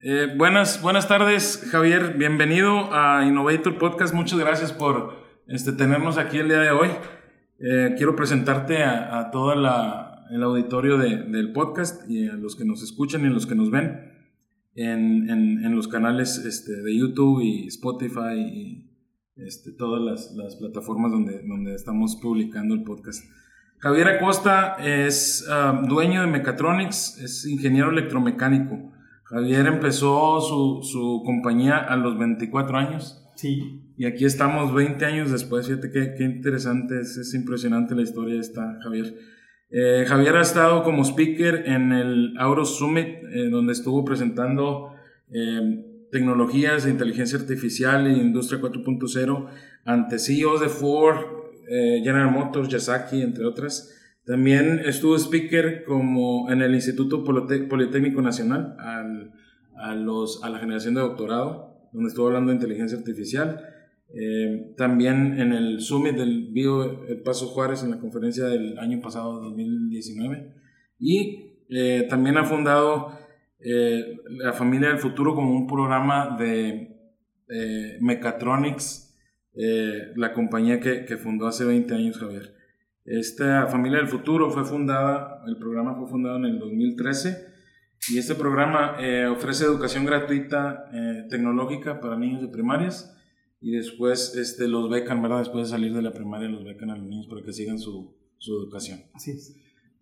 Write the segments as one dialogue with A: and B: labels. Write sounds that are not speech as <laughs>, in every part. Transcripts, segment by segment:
A: Eh, buenas, buenas tardes, Javier. Bienvenido a Innovator Podcast. Muchas gracias por este, tenernos aquí el día de hoy. Eh, quiero presentarte a, todo el auditorio del podcast y a los que nos escuchan y a los que nos ven en, en, los canales este, de YouTube y Spotify y este, todas las, las, plataformas donde, donde estamos publicando el podcast. Javier Acosta es ah, dueño de Mechatronics, es ingeniero electromecánico. Javier empezó su, su, compañía a los 24 años.
B: Sí.
A: Y aquí estamos 20 años después. Fíjate qué, qué interesante, es, es, impresionante la historia esta, Javier. Eh, Javier ha estado como speaker en el Auro Summit, eh, donde estuvo presentando eh, tecnologías de inteligencia artificial e industria 4.0 ante CEOs de Ford, General Motors, Yasaki, entre otras. También estuvo speaker como en el Instituto Politécnico Nacional a, la generación de doctorado, donde estuvo hablando de inteligencia artificial. Eh, también en el Summit del Bio El Paso Juárez, en la conferencia del año pasado, 2019. Y eh, también ha fundado eh, La Familia del Futuro como un programa de Mechatronics, la compañía que fundó hace 20 años Javier. Esta Familia del Futuro fue fundada, el programa fue fundado en el 2013 y este programa eh, ofrece educación gratuita eh, tecnológica para niños de primarias y después este, los becan, ¿verdad? Después de salir de la primaria los becan a los niños para que sigan su, su educación.
B: Así es.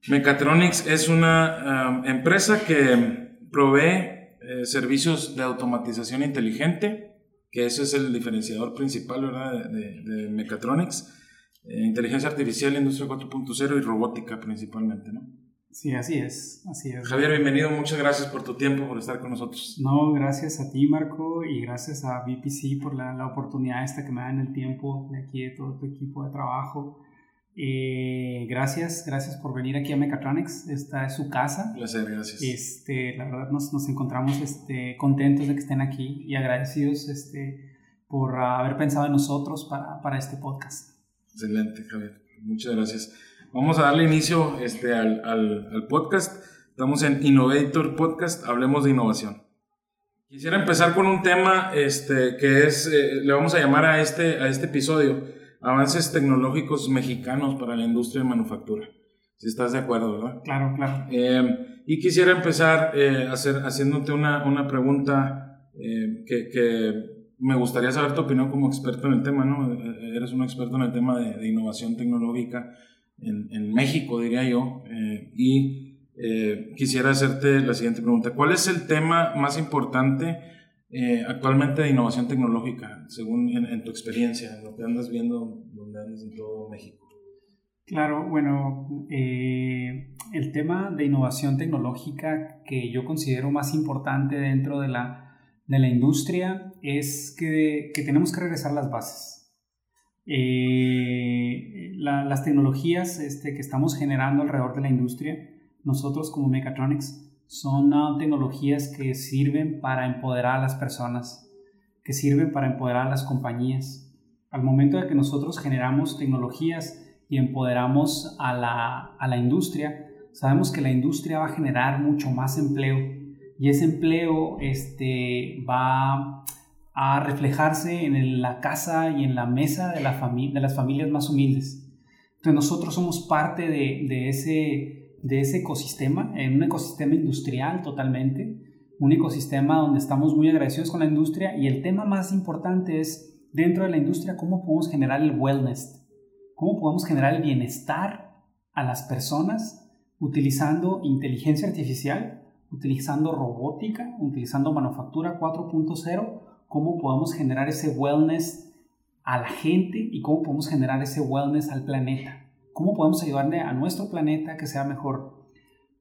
A: Mechatronics es una um, empresa que provee eh, servicios de automatización inteligente, que ese es el diferenciador principal, ¿verdad? De, de, de Mechatronics eh, inteligencia artificial, industria 4.0 y robótica principalmente, ¿no?
B: Sí, así es, así es.
A: Javier, bienvenido, muchas gracias por tu tiempo, por estar con nosotros.
B: No, gracias a ti, Marco, y gracias a BPC por la, la oportunidad esta que me dan el tiempo de aquí, de todo tu equipo de trabajo. Eh, gracias, gracias por venir aquí a Mechatronics. Esta es su casa.
A: Placer, gracias.
B: Este, la verdad nos, nos encontramos este, contentos de que estén aquí y agradecidos este, por haber pensado en nosotros para, para este podcast.
A: Excelente, Javier. Muchas gracias. Vamos a darle inicio este, al, al, podcast. Estamos en Innovator Podcast, hablemos de innovación. Quisiera empezar con un tema este, que es, eh, le vamos a llamar a este, a este episodio, avances tecnológicos mexicanos para la industria de manufactura. Si estás de acuerdo, ¿verdad?
B: Claro, claro.
A: Eh, y quisiera empezar eh, hacer, haciéndote una, una pregunta que, que me gustaría saber tu opinión como experto en el tema, ¿no? Eres un experto en el tema de, innovación tecnológica en, México, diría yo. Eh, y eh, quisiera hacerte la siguiente pregunta. ¿Cuál es el tema más importante eh, actualmente de innovación tecnológica, según en, tu experiencia, en lo que andas viendo, donde andas en todo México?
B: Claro, bueno, el tema de innovación tecnológica que yo considero más importante dentro de la de la industria es que, tenemos que regresar las bases. Eh, las tecnologías este, que estamos generando alrededor de la industria, nosotros como Mechatronics, son uh, tecnologías que sirven para empoderar a las personas, que sirven para empoderar a las compañías. Al momento de que nosotros generamos tecnologías y empoderamos a la, a la industria, sabemos que la industria va a generar mucho más empleo y ese empleo este, va a reflejarse en la casa y en la mesa de, la de las familias más humildes. Entonces nosotros somos parte de, ese, de ese ecosistema, en un ecosistema industrial totalmente, un ecosistema donde estamos muy agradecidos con la industria y el tema más importante es dentro de la industria cómo podemos generar el wellness, cómo podemos generar el bienestar a las personas utilizando inteligencia artificial utilizando robótica, utilizando manufactura 4.0, cómo podemos generar ese wellness a la gente y cómo podemos generar ese wellness al planeta. ¿Cómo podemos ayudarle a nuestro planeta a que sea mejor?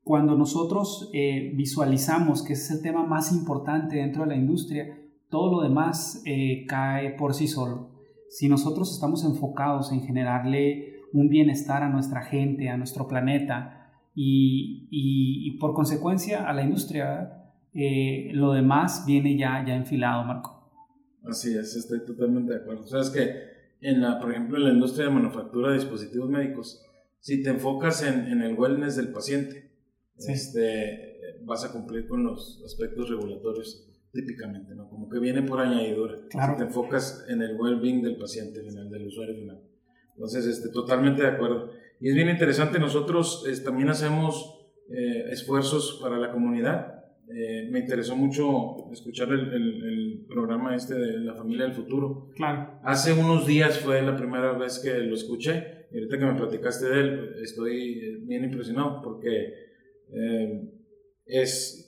B: Cuando nosotros eh, visualizamos que es el tema más importante dentro de la industria, todo lo demás eh, cae por sí solo. Si nosotros estamos enfocados en generarle un bienestar a nuestra gente, a nuestro planeta, y, y, por consecuencia a la industria eh, lo demás viene ya, ya enfilado, Marco.
A: Así es, estoy totalmente de acuerdo. O sea, es que, en la, por ejemplo, en la industria de manufactura de dispositivos médicos, si te enfocas en, en el wellness del paciente, este, vas a cumplir con los aspectos regulatorios típicamente, ¿no? Como que viene por añadidura. Claro. Si te enfocas en el well-being del paciente final, del usuario final. Entonces, este, totalmente de acuerdo. Y es bien interesante, nosotros también hacemos eh, esfuerzos para la comunidad. Eh, me interesó mucho escuchar el, el, programa este de la familia del futuro.
B: Claro.
A: Hace unos días fue la primera vez que lo escuché. Y ahorita que me platicaste de él, estoy bien impresionado porque eh, es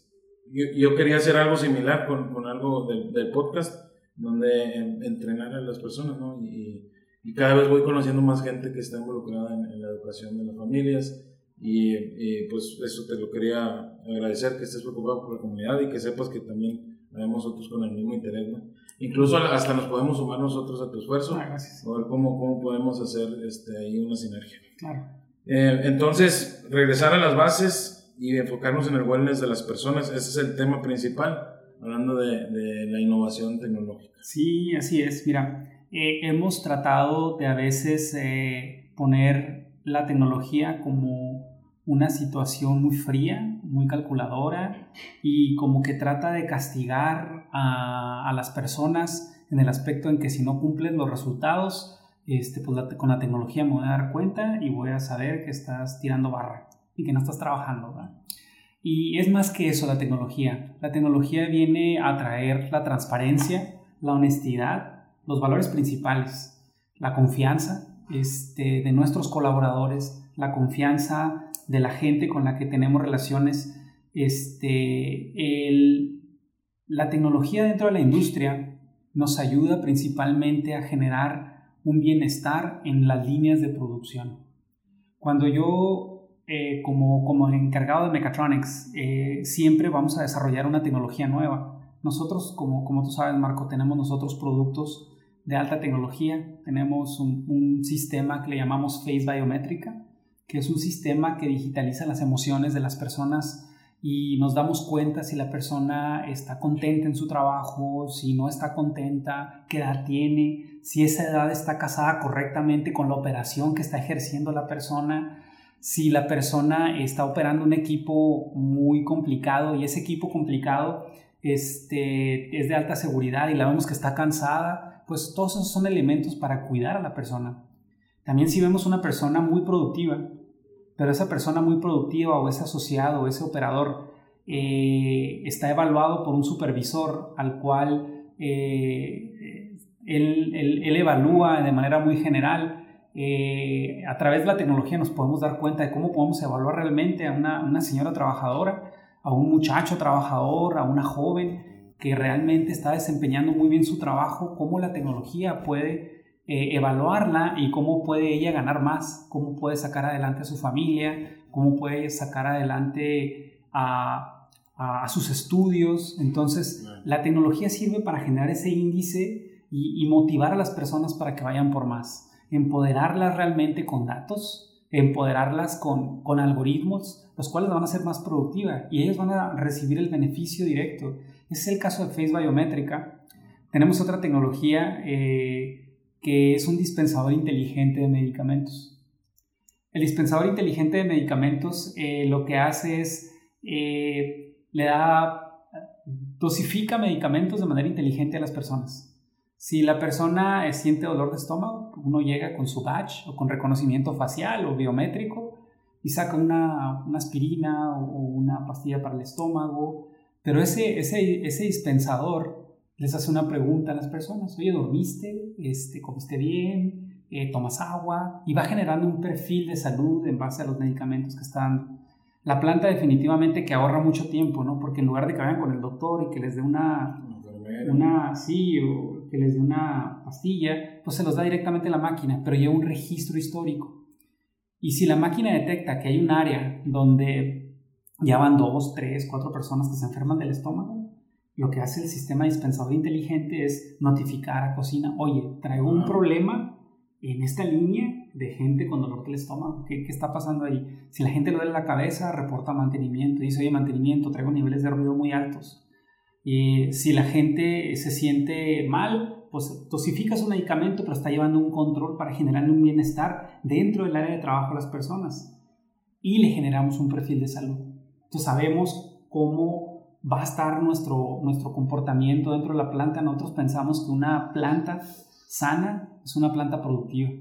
A: yo, quería hacer algo similar con, con algo del, del, podcast, donde entrenar a las personas, ¿no? Y, y, cada vez voy conociendo más gente que está involucrada en, la educación de las familias. Y, y, pues eso te lo quería agradecer, que estés preocupado por la comunidad y que sepas que también vemos otros con el mismo interés, ¿no? Incluso hasta nos podemos sumar nosotros a tu esfuerzo,
B: ah,
A: a ver cómo, cómo podemos hacer este, ahí una sinergia.
B: Claro.
A: Eh, entonces, regresar a las bases, y enfocarnos en el wellness de las personas. Ese es el tema principal, hablando de, de la innovación tecnológica.
B: Sí, así es. Mira, eh, hemos tratado de a veces eh, poner la tecnología como una situación muy fría, muy calculadora y como que trata de castigar a, a las personas en el aspecto en que si no cumplen los resultados, este, pues con la tecnología me voy a dar cuenta y voy a saber que estás tirando barra y que no estás trabajando. Y es más que eso la tecnología. La tecnología viene a traer la transparencia, la honestidad, los valores principales, la confianza este, de nuestros colaboradores, la confianza de la gente con la que tenemos relaciones. Este, la tecnología dentro de la industria nos ayuda principalmente a generar un bienestar en las líneas de producción. Cuando yo eh, como, como encargado de Mechatronics, eh, siempre vamos a desarrollar una tecnología nueva. Nosotros, como, como tú sabes, Marco, tenemos nosotros productos de alta tecnología. Tenemos un, sistema que le llamamos Face Biométrica, que es un sistema que digitaliza las emociones de las personas y nos damos cuenta si la persona está contenta en su trabajo, si no está contenta, qué edad tiene, si esa edad está casada correctamente con la operación que está ejerciendo la persona si la persona está operando un equipo muy complicado y ese equipo complicado este, es de alta seguridad y la vemos que está cansada, pues todos esos son elementos para cuidar a la persona. También si vemos una persona muy productiva, pero esa persona muy productiva o ese asociado o ese operador eh, está evaluado por un supervisor al cual eh, él, evalúa de manera muy general eh, a través de la tecnología nos podemos dar cuenta de cómo podemos evaluar realmente a una, señora trabajadora, a un muchacho trabajador, a una joven que realmente está desempeñando muy bien su trabajo, cómo la tecnología puede eh, evaluarla y cómo puede ella ganar más, cómo puede sacar adelante a su familia, cómo puede sacar adelante a, sus estudios. Entonces, la tecnología sirve para generar ese índice y motivar a las personas para que vayan por más empoderarlas realmente con datos, empoderarlas con, con algoritmos, los cuales van a ser más productivas y ellos van a recibir el beneficio directo. Ese es el caso de Face Biométrica. Tenemos otra tecnología eh, que es un dispensador inteligente de medicamentos. El dispensador inteligente de medicamentos eh, lo que hace es, eh, le da, dosifica medicamentos de manera inteligente a las personas. Si la persona siente dolor de estómago, uno llega con su badge o con reconocimiento facial o biométrico y saca una, aspirina o una pastilla para el estómago, pero ese, ese, ese dispensador les hace una pregunta a las personas, oye, ¿dormiste? Este, ¿Comiste bien? Eh, ¿Tomas agua? Y va generando un perfil de salud en base a los medicamentos que están La planta definitivamente que ahorra mucho tiempo, ¿no? Porque en lugar de que vayan con el doctor y que les dé una, una, sí, o que les dé una pastilla, pues se los da directamente a la máquina, pero lleva un registro histórico. Y si la máquina detecta que hay un área donde ya van dos, tres, cuatro personas que se enferman del estómago, lo que hace el sistema dispensador inteligente es notificar a cocina, oye, traigo un problema en esta línea de gente con dolor del estómago, ¿qué, qué está pasando ahí? Si la gente lo duele la cabeza, reporta mantenimiento, dice, oye, mantenimiento, traigo niveles de ruido muy altos y si la gente se siente mal, pues dosificas un medicamento, pero está llevando un control para generar un bienestar dentro del área de trabajo de las personas. Y le generamos un perfil de salud. Entonces sabemos cómo va a estar nuestro, nuestro comportamiento dentro de la planta. Nosotros pensamos que una planta sana es una planta productiva.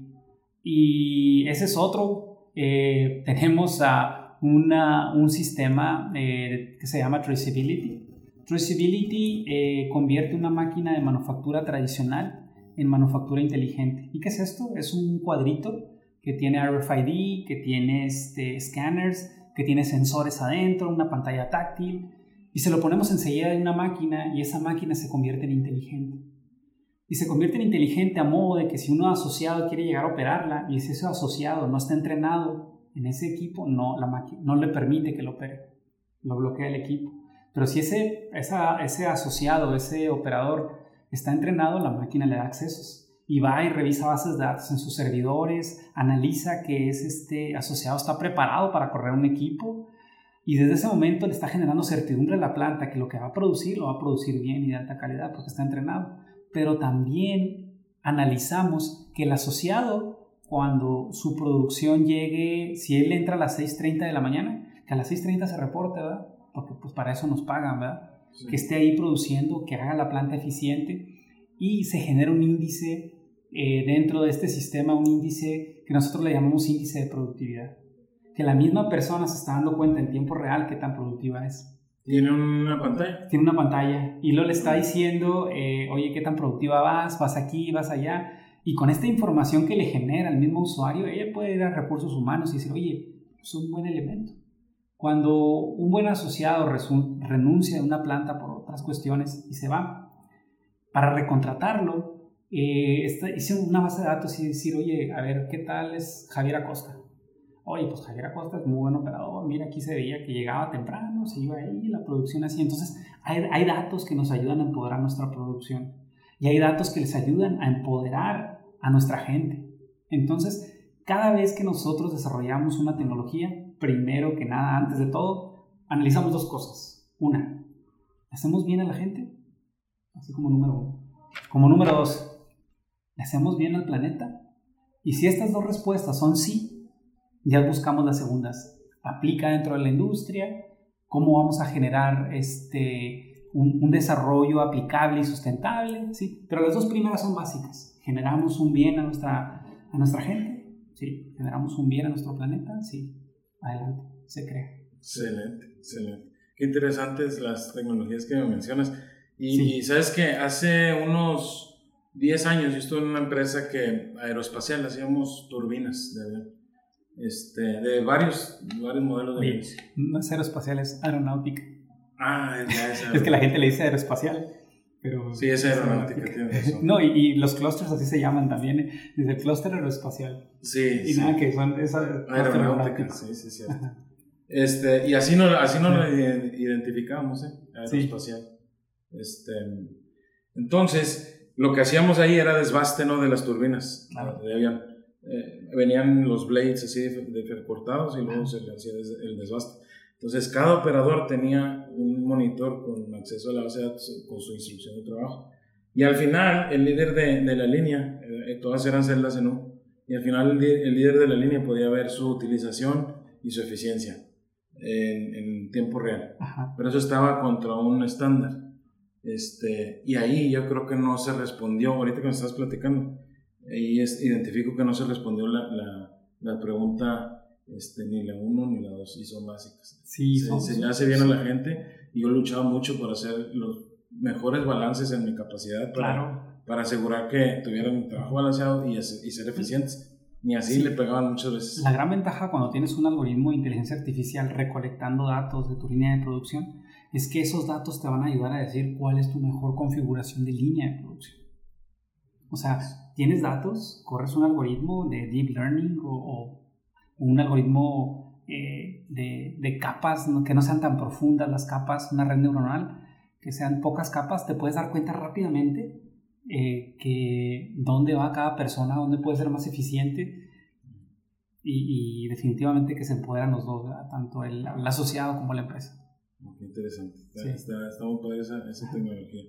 B: Y ese es otro. Eh, tenemos a una, un sistema eh, que se llama Traceability. Traceability eh, convierte una máquina de manufactura tradicional en manufactura inteligente. ¿Y qué es esto? Es un cuadrito que tiene RFID, que tiene este, scanners, que tiene sensores adentro, una pantalla táctil, y se lo ponemos enseguida en una máquina y esa máquina se convierte en inteligente. Y se convierte en inteligente a modo de que si uno asociado quiere llegar a operarla y si ese asociado no está entrenado en ese equipo, no, la máquina, no le permite que lo opere, lo bloquea el equipo. Pero si ese, ese asociado, ese operador está entrenado, la máquina le da accesos y va y revisa bases de datos en sus servidores, analiza que es este asociado está preparado para correr un equipo y desde ese momento le está generando certidumbre a la planta que lo que va a producir lo va a producir bien y de alta calidad porque está entrenado. Pero también analizamos que el asociado cuando su producción llegue, si él entra a las 6.30 de la mañana, que a las 6.30 se reporte, ¿verdad? Porque pues para eso nos pagan, ¿verdad? Que esté ahí produciendo, que haga la planta eficiente y se genera un índice eh, dentro de este sistema un índice que nosotros le llamamos índice de productividad. Que la misma persona se está dando cuenta en tiempo real qué tan productiva es.
A: ¿Tiene una pantalla?
B: Tiene una pantalla y lo le está diciendo, eh, oye, qué tan productiva vas, vas aquí, vas allá. Y con esta información que le genera el mismo usuario, ella puede ir a recursos humanos y decir, oye, es un buen elemento. Cuando un buen asociado renuncia de una planta por otras cuestiones y se va, para recontratarlo, eh, hice una base de datos y decir, oye, a ver, ¿qué tal es Javier Acosta? Oye, pues Javier Acosta es muy buen operador, mira, aquí se veía que llegaba temprano, se iba ahí, la producción así. Entonces, hay, hay datos que nos ayudan a empoderar nuestra producción y hay datos que les ayudan a empoderar a nuestra gente. Entonces, cada vez que nosotros desarrollamos una tecnología, primero que nada, antes de todo, analizamos dos cosas. Una, ¿hacemos bien a la gente? Así como número uno. Como número dos, ¿Le hacemos bien al planeta? Y si estas dos respuestas son sí, ya buscamos las segundas. ¿Aplica dentro de la industria? ¿Cómo vamos a generar este, un, desarrollo aplicable y sustentable? ¿Sí? Pero las dos primeras son básicas. ¿Generamos un bien a nuestra, a nuestra gente? Sí. ¿Generamos un bien a nuestro planeta? Sí. Adelante, se crea.
A: Excelente, excelente. Qué interesantes las tecnologías que me mencionas. Y, y sabes que hace unos 10 años yo estuve en una empresa que aeroespacial hacíamos turbinas de avión. Este, de varios, varios modelos de aviones.
B: No es aeroespacial, es aeronáutica.
A: Ah, es, <laughs>
B: es que la gente le dice aeroespacial. Pero
A: sí, es aeronáutica, tiene razón.
B: No, y, los clusters así se llaman también. ¿eh? Dice el clúster aeroespacial.
A: Sí.
B: Y nada, que son
A: aeronáutica. Sí, sí, sí. Este, y así no, así no lo identificamos, ¿eh? Aeroespacial. Este, entonces, lo que hacíamos ahí era desbaste ¿no? de las turbinas de. Eh, venían los blades así de, cortados y luego se le hacía el desbaste. Entonces, cada operador tenía un monitor con acceso a la base de datos con su instrucción de trabajo. Y al final, el líder de, de la línea, eh, todas eran celdas en U, y al final el, líder de la línea podía ver su utilización y su eficiencia en, en tiempo real. Pero eso estaba contra un estándar. Este, y ahí yo creo que no se respondió, ahorita que me estás platicando, ahí es, identifico que no se respondió la, la, la pregunta este, ni la 1 ni la 2, y son básicas.
B: Sí,
A: se, se hace bien a la gente y yo he luchado mucho por hacer los mejores balances en mi capacidad para, para asegurar que tuvieran un trabajo balanceado y, y ser eficientes. Ni así le pegaban muchas veces.
B: La gran ventaja cuando tienes un algoritmo de inteligencia artificial recolectando datos de tu línea de producción es que esos datos te van a ayudar a decir cuál es tu mejor configuración de línea de producción. O sea, tienes datos, corres un algoritmo de deep learning o, un algoritmo eh, de, capas que no sean tan profundas las capas, una red neuronal, que sean pocas capas, te puedes dar cuenta rápidamente eh, que dónde va cada persona, dónde puede ser más eficiente y, definitivamente que se empoderan los dos, tanto el asociado como la empresa.
A: Qué interesante. Está, está, muy padre esa, esa, tecnología.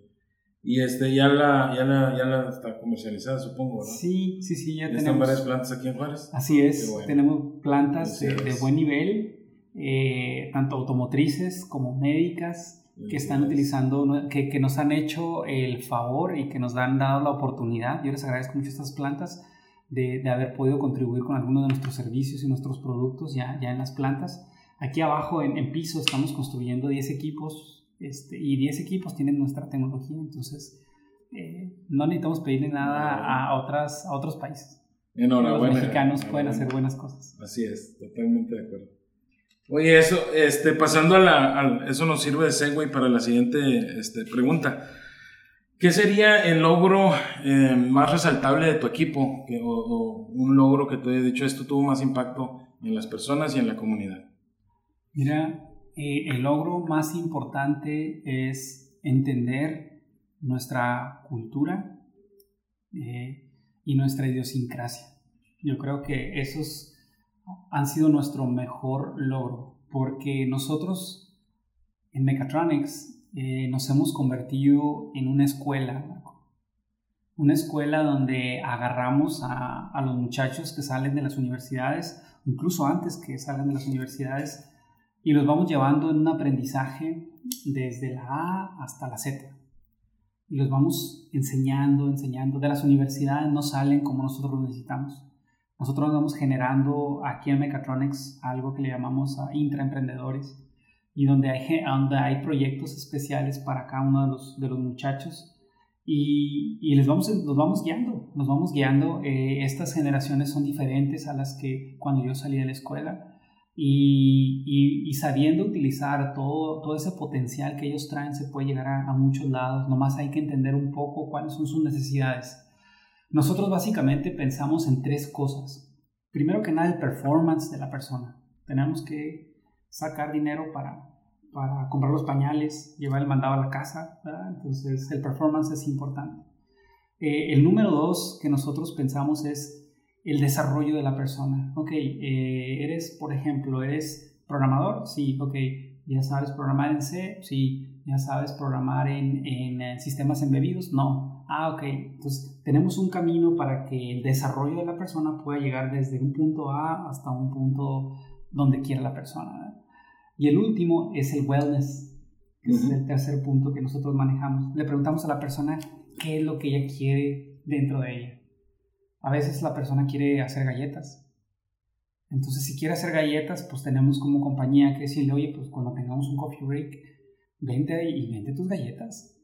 A: Y este, ya la, ya la, ya la está comercializada, supongo, ¿no?
B: Sí, sí, sí, ya,
A: tenemos. ¿Están varias plantas aquí en Juárez?
B: Así es, tenemos plantas de, buen nivel. eh, tanto automotrices como médicas, que están utilizando, que, que, nos han hecho el favor y que nos han dado la oportunidad. Yo les agradezco mucho a estas plantas de, de haber podido contribuir con algunos de nuestros servicios y nuestros productos ya, ya en las plantas. Aquí abajo en, en piso estamos construyendo 10 equipos este, y 10 equipos tienen nuestra tecnología, entonces eh, no necesitamos pedirle nada a, otras, a otros países.
A: Enhorabuena.
B: Los mexicanos pueden hacer buenas cosas.
A: Así es, totalmente de acuerdo. Oye, eso, este, pasando a la, eso nos sirve de segue para la siguiente este, pregunta. ¿Qué sería el logro eh, más resaltable de tu equipo? o, un logro que te haya dicho esto tuvo más impacto en las personas y en la comunidad.
B: Mira, eh, el logro más importante es entender nuestra cultura eh, y nuestra idiosincrasia. Yo creo que esos han sido nuestro mejor logro, porque nosotros en Mechatronics eh, nos hemos convertido en una escuela, una escuela donde agarramos a, a, los muchachos que salen de las universidades, incluso antes que salgan de las universidades, y los vamos llevando en un aprendizaje desde la A hasta la Z. Y los vamos enseñando, enseñando. De las universidades no salen como nosotros lo necesitamos nosotros vamos generando aquí en Mechatronics algo que le llamamos a intraemprendedores y donde hay, donde hay proyectos especiales para cada uno de los, de los muchachos y, y les vamos, los vamos guiando, nos vamos guiando. Eh, estas generaciones son diferentes a las que cuando yo salí de la escuela y, sabiendo utilizar todo, todo ese potencial que ellos traen se puede llegar a, muchos lados, nomás hay que entender un poco cuáles son sus necesidades nosotros básicamente pensamos en tres cosas. Primero que nada, el performance de la persona. Tenemos que sacar dinero para, para comprar los pañales, llevar el mandado a la casa. Entonces, el performance es importante. Eh, el número dos que nosotros pensamos es el desarrollo de la persona. Ok, eh, eres, por ejemplo, eres programador. Sí, ok, ya sabes programar en C. Sí, ya sabes programar en, en eh, sistemas embebidos. No, Ah, ok. Entonces, tenemos un camino para que el desarrollo de la persona pueda llegar desde un punto A hasta un punto donde quiera la persona. Y el último es el wellness, que es el tercer punto que nosotros manejamos. Le preguntamos a la persona qué es lo que ella quiere dentro de ella. A veces la persona quiere hacer galletas. Entonces, si quiere hacer galletas, pues tenemos como compañía que decirle, oye, pues cuando tengamos un coffee break, vente y vente tus galletas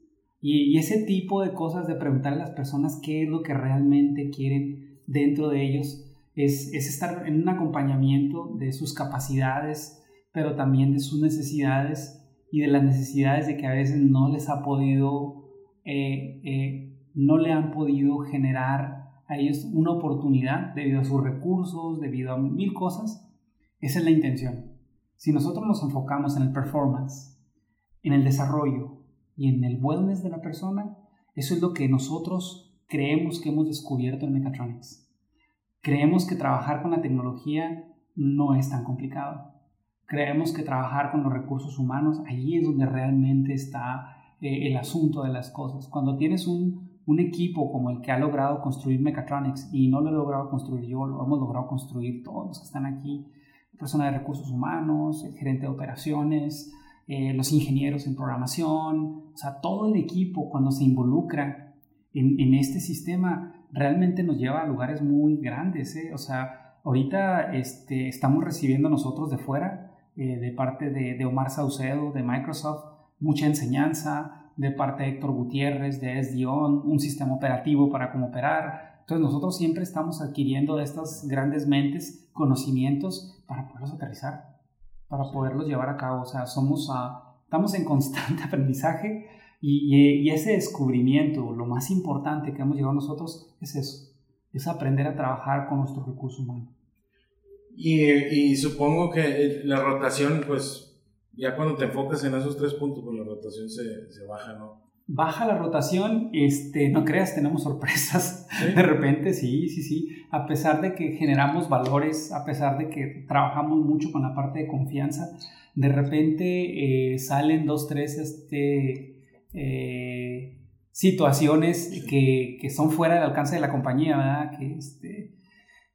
B: y, ese tipo de cosas de preguntar a las personas qué es lo que realmente quieren dentro de ellos es, es estar en un acompañamiento de sus capacidades, pero también de sus necesidades y de las necesidades de que a veces no les ha podido, eh, eh, no le han podido generar a ellos una oportunidad debido a sus recursos, debido a mil cosas. Esa es la intención. Si nosotros nos enfocamos en el performance, en el desarrollo, y en el wellness de la persona, eso es lo que nosotros creemos que hemos descubierto en Mechatronics. Creemos que trabajar con la tecnología no es tan complicado. Creemos que trabajar con los recursos humanos, allí es donde realmente está eh, el asunto de las cosas. Cuando tienes un, un equipo como el que ha logrado construir Mechatronics, y no lo he logrado construir yo, lo hemos logrado construir todos los que están aquí, persona de recursos humanos, el gerente de operaciones, eh, los ingenieros en programación, o sea, todo el equipo cuando se involucra en, este sistema realmente nos lleva a lugares muy grandes. ¿eh? O sea, ahorita este, estamos recibiendo nosotros de fuera, eh, de parte de, Omar Saucedo, de Microsoft, mucha enseñanza, de parte de Héctor Gutiérrez, de SDON, un sistema operativo para cómo operar. Entonces nosotros siempre estamos adquiriendo de estas grandes mentes conocimientos para poderlos aterrizar para poderlos llevar a cabo. O sea, somos a, estamos en constante <laughs> aprendizaje y, y, ese descubrimiento, lo más importante que hemos llevado nosotros es eso, es aprender a trabajar con nuestro recurso humano.
A: Y, y supongo que la rotación, pues ya cuando te enfocas en esos tres puntos, pues la rotación se, se baja, ¿no?
B: baja la rotación, este, no creas, tenemos sorpresas de repente, sí, sí, sí, a pesar de que generamos valores, a pesar de que trabajamos mucho con la parte de confianza, de repente eh, salen dos, tres, este, eh, situaciones que, que, son fuera del alcance de la compañía, ¿verdad? Que, este,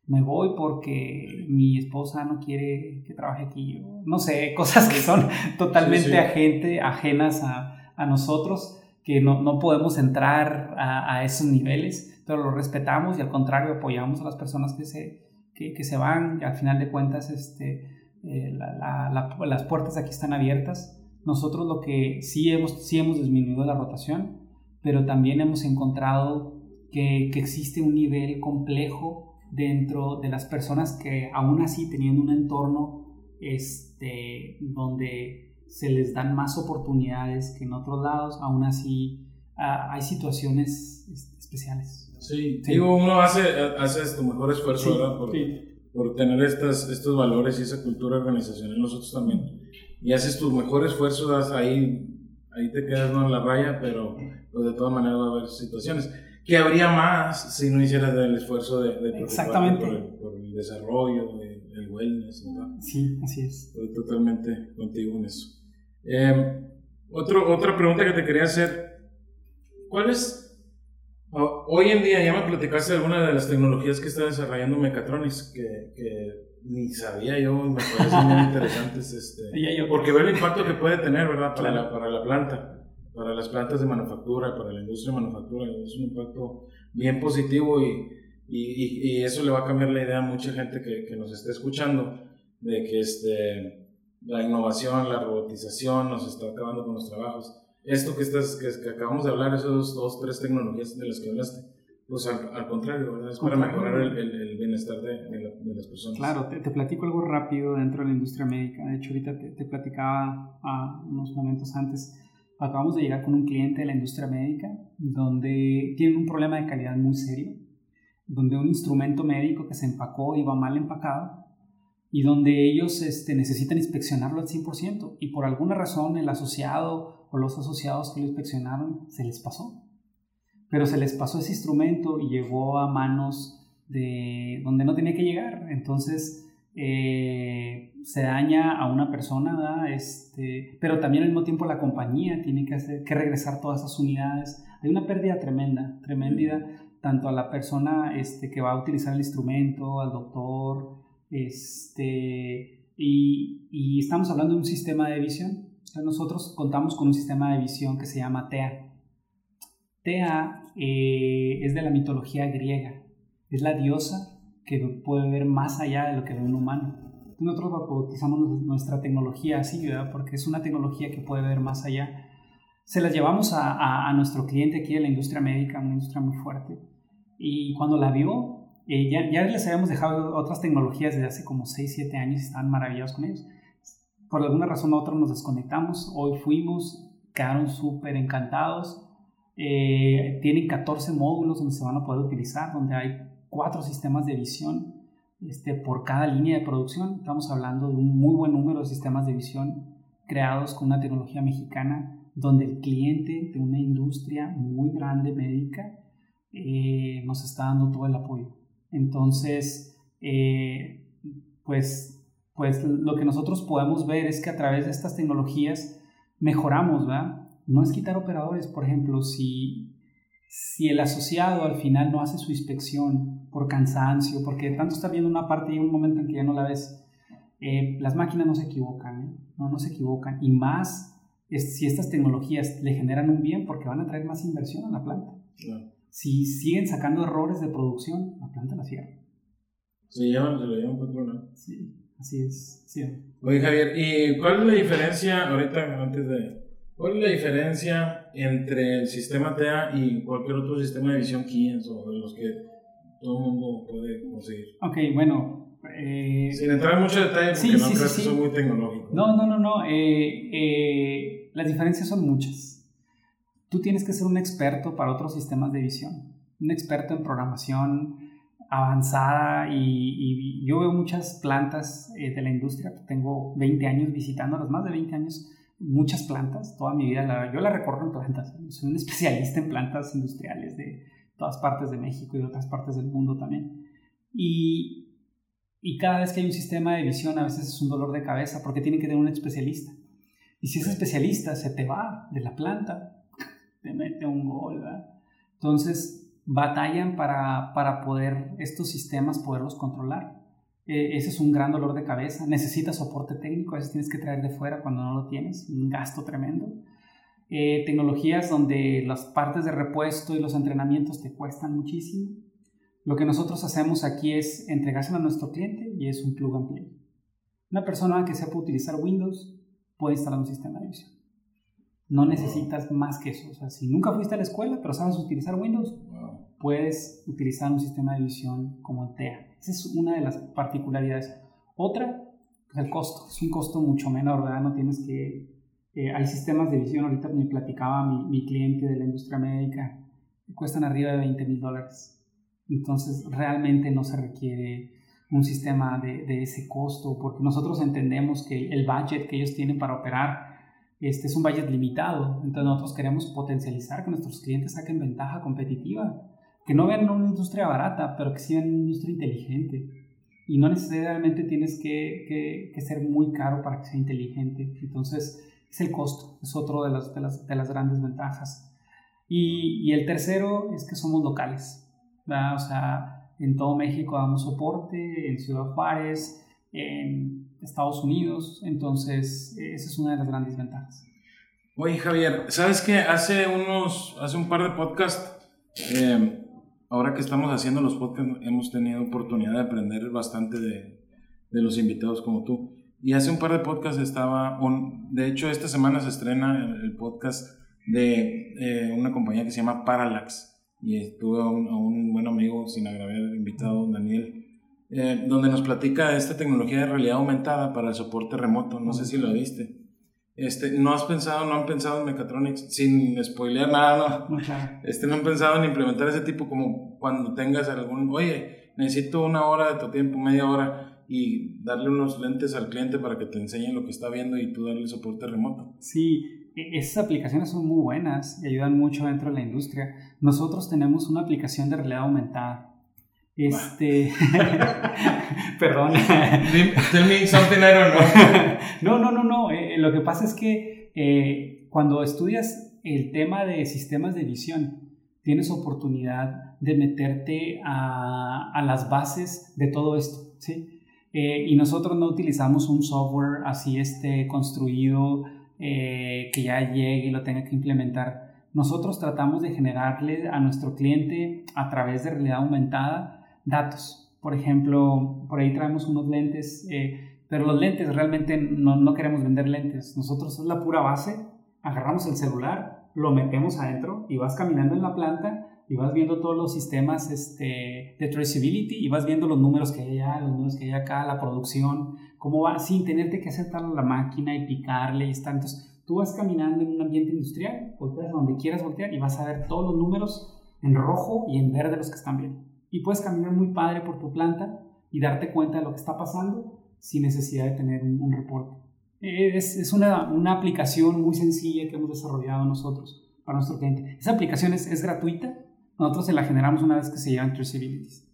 B: me voy porque mi esposa no quiere que trabaje aquí. No sé, <laughs> cosas que son totalmente ajenas a, a, nosotros, que no, no podemos entrar a, a, esos niveles, pero lo respetamos y al contrario apoyamos a las personas que se, que, que se van y al final de cuentas este, eh, la, la, las puertas aquí están abiertas. Nosotros lo que sí hemos, sí hemos disminuido la rotación, pero también hemos encontrado que, que existe un nivel complejo dentro de las personas que aún así teniendo un entorno este, donde se les dan más oportunidades que en otros lados, aún así ah, hay situaciones este, especiales.
A: Sí, digo, uno hace, hace tu mejor esfuerzo Por, por, tener estas, estos valores y esa cultura organizacional, nosotros también. Y haces tu mejor esfuerzo, ahí, ahí te quedas ¿no? en la raya, pero pues, de todas maneras va a haber situaciones que habría más si no hicieras el esfuerzo de, de
B: Exactamente.
A: Por, el, desarrollo, el wellness.
B: Sí, así es.
A: Estoy totalmente contigo en eso. Eh, otro, otra pregunta que te quería hacer, ¿cuál es, hoy en día ya me platicaste de alguna de las tecnologías que está desarrollando Mechatronics, que, que ni sabía yo y me parecen muy <laughs> interesantes, este, porque veo el impacto que puede tener, ¿verdad? Para, la, para la planta para las plantas de manufactura, para la industria de manufactura, es un impacto bien positivo y, y, y eso le va a cambiar la idea a mucha gente que, que nos esté escuchando de que este, la innovación, la robotización nos está acabando con los trabajos. Esto que, estás, que, acabamos de hablar, esas dos, tres tecnologías de las que hablaste, pues al, contrario, ¿verdad? es para mejorar el, el, bienestar de, de, las personas.
B: Claro, te, te, platico algo rápido dentro de la industria médica. De hecho, ahorita te, te platicaba a unos momentos antes acabamos de llegar con un cliente de la industria médica donde tienen un problema de calidad muy serio, donde un instrumento médico que se empacó iba mal empacado y donde ellos este, necesitan inspeccionarlo al 100% y por alguna razón el asociado o los asociados que lo inspeccionaron se les pasó. Pero se les pasó ese instrumento y llegó a manos de donde no tenía que llegar. Entonces, eh, se daña a una persona, este, pero también al mismo tiempo la compañía tiene que, hacer, que regresar todas esas unidades. Hay una pérdida tremenda, tremenda, tanto a la persona este, que va a utilizar el instrumento, al doctor, este, y, estamos hablando de un sistema de visión. nosotros contamos con un sistema de visión que se llama TEA. TEA eh, es de la mitología griega, es la diosa que puede ver más allá de lo que ve un humano. Nosotros bautizamos nuestra tecnología así, ¿verdad? Porque es una tecnología que puede ver más allá. Se las llevamos a, a, nuestro cliente aquí de la industria médica, una industria muy fuerte. Y cuando la vio, eh, ya, ya, les habíamos dejado otras tecnologías desde hace como 6, 7 años estaban maravillados con ellos. Por alguna razón u otra nos desconectamos, hoy fuimos, quedaron súper encantados. Eh, tienen 14 módulos donde se van a poder utilizar, donde hay cuatro sistemas de visión este, por cada línea de producción. Estamos hablando de un muy buen número de sistemas de visión creados con una tecnología mexicana donde el cliente de una industria muy grande médica eh, nos está dando todo el apoyo. Entonces, eh, pues, pues lo que nosotros podemos ver es que a través de estas tecnologías mejoramos, ¿verdad? No es quitar operadores, por ejemplo, si si el asociado al final no hace su inspección por cansancio, porque tanto está viendo una parte y un momento en que ya no la ves, eh, las máquinas no se equivocan, ¿eh? no, no se equivocan. Y más si estas tecnologías le generan un bien porque van a traer más inversión a la planta. Si siguen sacando errores de producción, la planta la cierra.
A: Se llevan, se lo llevan patrón.
B: Sí, así es. Sí.
A: Oye Javier, ¿y cuál es la diferencia ahorita antes de ¿Cuál es la diferencia entre el sistema TEA y cualquier otro sistema de visión Keynes o de los que todo el mundo puede conseguir?
B: Ok, bueno. Eh,
A: Sin entrar en mucho detalle porque no creo que son muy tecnológicos.
B: No, no, no, no. Eh, eh, las diferencias son muchas. Tú tienes que ser un experto para otros sistemas de visión, un experto en programación avanzada y, y yo veo muchas plantas de la industria, tengo 20 años visitándolas, más de 20 años muchas plantas, toda mi vida yo la recorro en plantas, soy un especialista en plantas industriales de todas partes de México y de otras partes del mundo también. Y, y cada vez que hay un sistema de visión a veces es un dolor de cabeza porque tiene que tener un especialista. Y si ese especialista se te va de la planta, <laughs> te mete un gol, ¿verdad? Entonces, batallan para, para poder estos sistemas poderlos controlar. Eh, ese es un gran dolor de cabeza. Necesitas soporte técnico, a veces tienes que traer de fuera cuando no lo tienes, un gasto tremendo. Eh, tecnologías donde las partes de repuesto y los entrenamientos te cuestan muchísimo. Lo que nosotros hacemos aquí es entregárselo a nuestro cliente y es un plug and play. Una persona que sepa utilizar Windows puede instalar un sistema de visión. No necesitas más que eso. O sea, si nunca fuiste a la escuela, pero sabes utilizar Windows, puedes utilizar un sistema de visión como TEA. Esa es una de las particularidades. Otra, pues el costo. Es un costo mucho menor, ¿verdad? No tienes que... Eh, hay sistemas de visión, ahorita me platicaba mi, mi cliente de la industria médica, que cuestan arriba de 20 mil dólares. Entonces, realmente no se requiere un sistema de, ese costo, porque nosotros entendemos que el budget que ellos tienen para operar este es un budget limitado, entonces nosotros queremos potencializar que nuestros clientes saquen ventaja competitiva, que no vean una industria barata, pero que sí una industria inteligente. Y no necesariamente tienes que, que, ser muy caro para que sea inteligente. Entonces, es el costo, es otro de las, de las, de las grandes ventajas. Y, y, el tercero es que somos locales. O sea, en todo México damos soporte, en Ciudad Juárez, en Estados Unidos, entonces esa es una de las grandes ventajas.
A: Oye Javier, ¿sabes qué? Hace unos, hace un par de podcasts, eh, ahora que estamos haciendo los podcasts, hemos tenido oportunidad de aprender bastante de, de los invitados como tú. Y hace un par de podcasts estaba, un, de hecho esta semana se estrena el, podcast de eh, una compañía que se llama Parallax. Y estuve a un, a un buen amigo, sin agravar, invitado, Daniel, eh, donde nos platica de esta tecnología de realidad aumentada para el soporte remoto. No sé si lo viste. Este, ¿No has pensado, no han pensado en Mechatronics, sin spoilear nada, no? Este, no han pensado en implementar ese tipo como cuando tengas algún, oye, necesito una hora de tu tiempo, media hora, y darle unos lentes al cliente para que te enseñe lo que está viendo y tú darle soporte remoto.
B: Sí, e, esas aplicaciones son muy buenas y ayudan mucho dentro de la industria. Nosotros tenemos una aplicación de realidad aumentada este. <laughs> <laughs> Perdón.
A: Tell me something I don't know. <laughs>
B: no, no, no, no. Eh, lo que pasa es que eh, cuando estudias el tema de sistemas de visión, tienes oportunidad de meterte a, a las bases de todo esto, ¿sí? Eh, y nosotros no utilizamos un software así este, construido que ya llegue y lo tenga que implementar. Nosotros tratamos de generarle a nuestro cliente a través de realidad aumentada datos. Por ejemplo, por ahí traemos unos lentes, eh, pero los lentes realmente no, no, queremos vender lentes. Nosotros es la pura base, agarramos el celular, lo metemos adentro y vas caminando en la planta y vas viendo todos los sistemas este, de traceability y vas viendo los números que hay allá, los números que hay acá, la producción, cómo va, sin tenerte que acercar a la máquina y picarle y estar. Entonces, tú vas caminando en un ambiente industrial, volteas donde quieras voltear y vas a ver todos los números en rojo y en verde los que están bien y puedes caminar muy padre por tu planta y darte cuenta de lo que está pasando sin necesidad de tener un, reporte. Es, es una, una, aplicación muy sencilla que hemos desarrollado nosotros para nuestro cliente. Esa aplicación es, es gratuita, nosotros se la generamos una vez que se llevan traceabilities.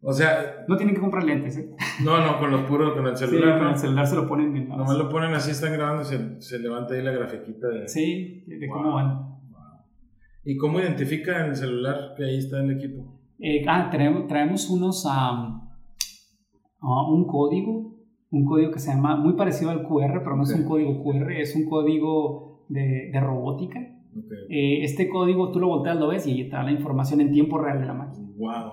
A: O sea...
B: No tienen que comprar lentes, ¿eh?
A: No, no, con los puros, con el celular.
B: Sí, con el celular se lo ponen en
A: Nomás lo ponen así, están grabando y se, se levanta ahí la grafiquita de...
B: Sí, de, cómo van.
A: ¿Y cómo identifica el celular que ahí está en el equipo?
B: Eh, ah, traemos, traemos unos, un código, un código que se llama, muy parecido al QR, pero no es un código QR, es un código de, de robótica. Eh, este código tú lo volteas, lo ves y te da la información en tiempo real de la máquina.
A: Wow.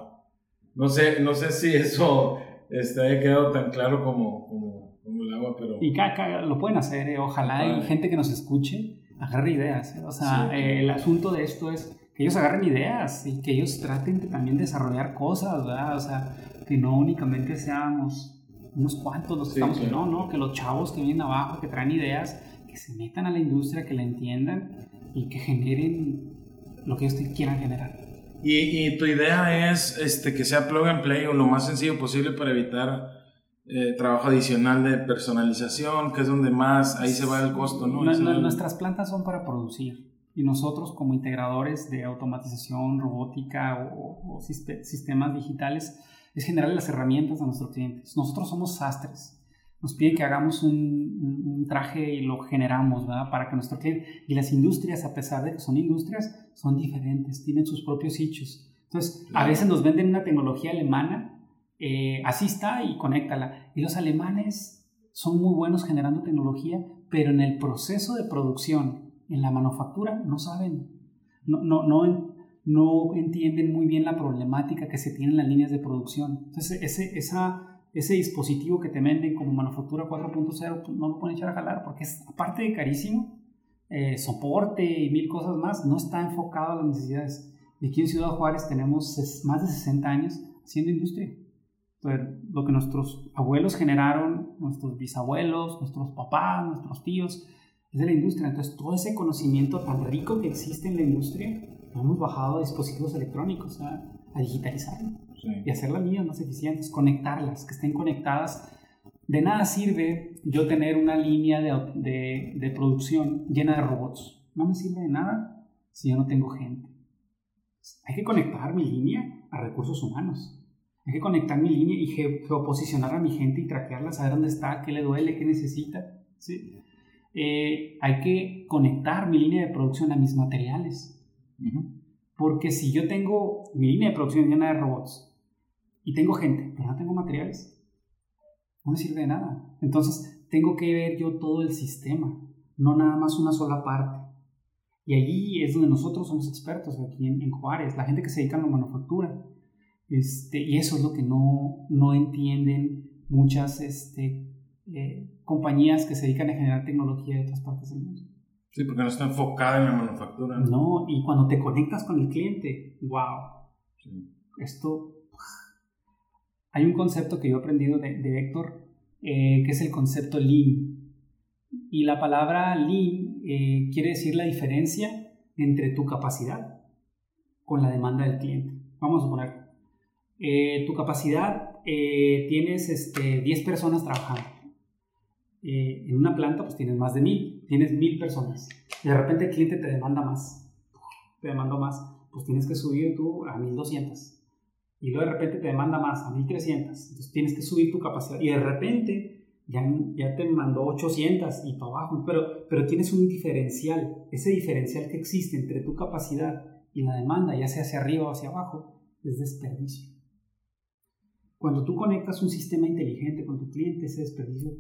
A: No sé, no sé si eso este, haya quedado tan claro como, como, como el agua, pero...
B: Y cada, lo pueden hacer, eh, ojalá hay gente que nos escuche, agarre ideas. O sea, el asunto de esto es que ellos agarren ideas y que ellos traten de también desarrollar cosas, ¿verdad? O sea, que no únicamente seamos unos cuantos los que estamos, no, no, que los chavos que vienen abajo, que traen ideas, que se metan a la industria, que la entiendan y que generen lo que ellos quieran generar.
A: Y, y, tu idea es este, que sea plug and play o lo más sencillo posible para evitar eh, trabajo adicional de personalización, que es donde más ahí se va el costo, ¿no?
B: nuestras plantas son para producir. Y nosotros como integradores de automatización, robótica o, sistemas digitales, es generarle las herramientas a nuestros clientes. Nosotros somos sastres. nos piden que hagamos un, un, traje y lo generamos, ¿verdad? Para que nuestro cliente... Y las industrias, a pesar de que son industrias, son diferentes, tienen sus propios hechos. Entonces, a veces nos venden una tecnología alemana, eh, así está y conéctala. Y los alemanes son muy buenos generando tecnología, pero en el proceso de producción, en la manufactura, no saben, no, no, no, no entienden muy bien la problemática que se tiene en las líneas de producción. Entonces, ese, esa, ese dispositivo que te venden como manufactura 4.0, pues, no lo pueden echar a jalar porque es, aparte de carísimo, eh, soporte y mil cosas más, no está enfocado a las necesidades. Y aquí en Ciudad Juárez tenemos más de 60 años haciendo industria. lo que nuestros abuelos generaron, nuestros bisabuelos, nuestros papás, nuestros tíos, es de la industria. Entonces, todo ese conocimiento tan rico que existe en la industria, lo hemos bajado a dispositivos electrónicos, a, a digitalizarlo y hacer las mías más eficientes, conectarlas, que estén conectadas. De nada sirve yo tener una línea de, de, de producción llena de robots. No me sirve de nada si yo no tengo gente. Hay que conectar mi línea a recursos humanos. Hay que conectar mi línea y geoposicionar a mi gente y traquearla, saber dónde está, qué le duele, qué necesita. ¿sí? Eh, hay que conectar mi línea de producción a mis materiales. Porque si yo tengo mi línea de producción llena de robots y tengo gente, pero no tengo materiales, no me sirve de nada. Entonces, tengo que ver yo todo el sistema, no nada más una sola parte. Y allí es donde nosotros somos expertos, aquí en, Juárez, la gente que se dedica a la manufactura. Este, y eso es lo que no, no entienden muchas este, eh, compañías que se dedican a generar tecnología de otras partes del mundo.
A: Sí, porque no está enfocada en la manufactura.
B: No, y cuando te conectas con el cliente, wow. Esto. Hay un concepto que yo he aprendido de, de Héctor, eh, que es el concepto Lean. Y la palabra Lean eh, quiere decir la diferencia entre tu capacidad con la demanda del cliente. Vamos a suponer, eh, tu capacidad, tienes este, 10 personas trabajando eh, en una planta pues tienes más de mil, tienes mil personas. Y de repente el cliente te demanda más, te demanda más, pues tienes que subir tú a 1200. Y luego de repente te demanda más, a 1300. Entonces tienes que subir tu capacidad. Y de repente ya, ya te mandó 800 y para abajo. Pero, pero tienes un diferencial. Ese diferencial que existe entre tu capacidad y la demanda, ya sea hacia arriba o hacia abajo, es desperdicio. Cuando tú conectas un sistema inteligente con tu cliente, ese desperdicio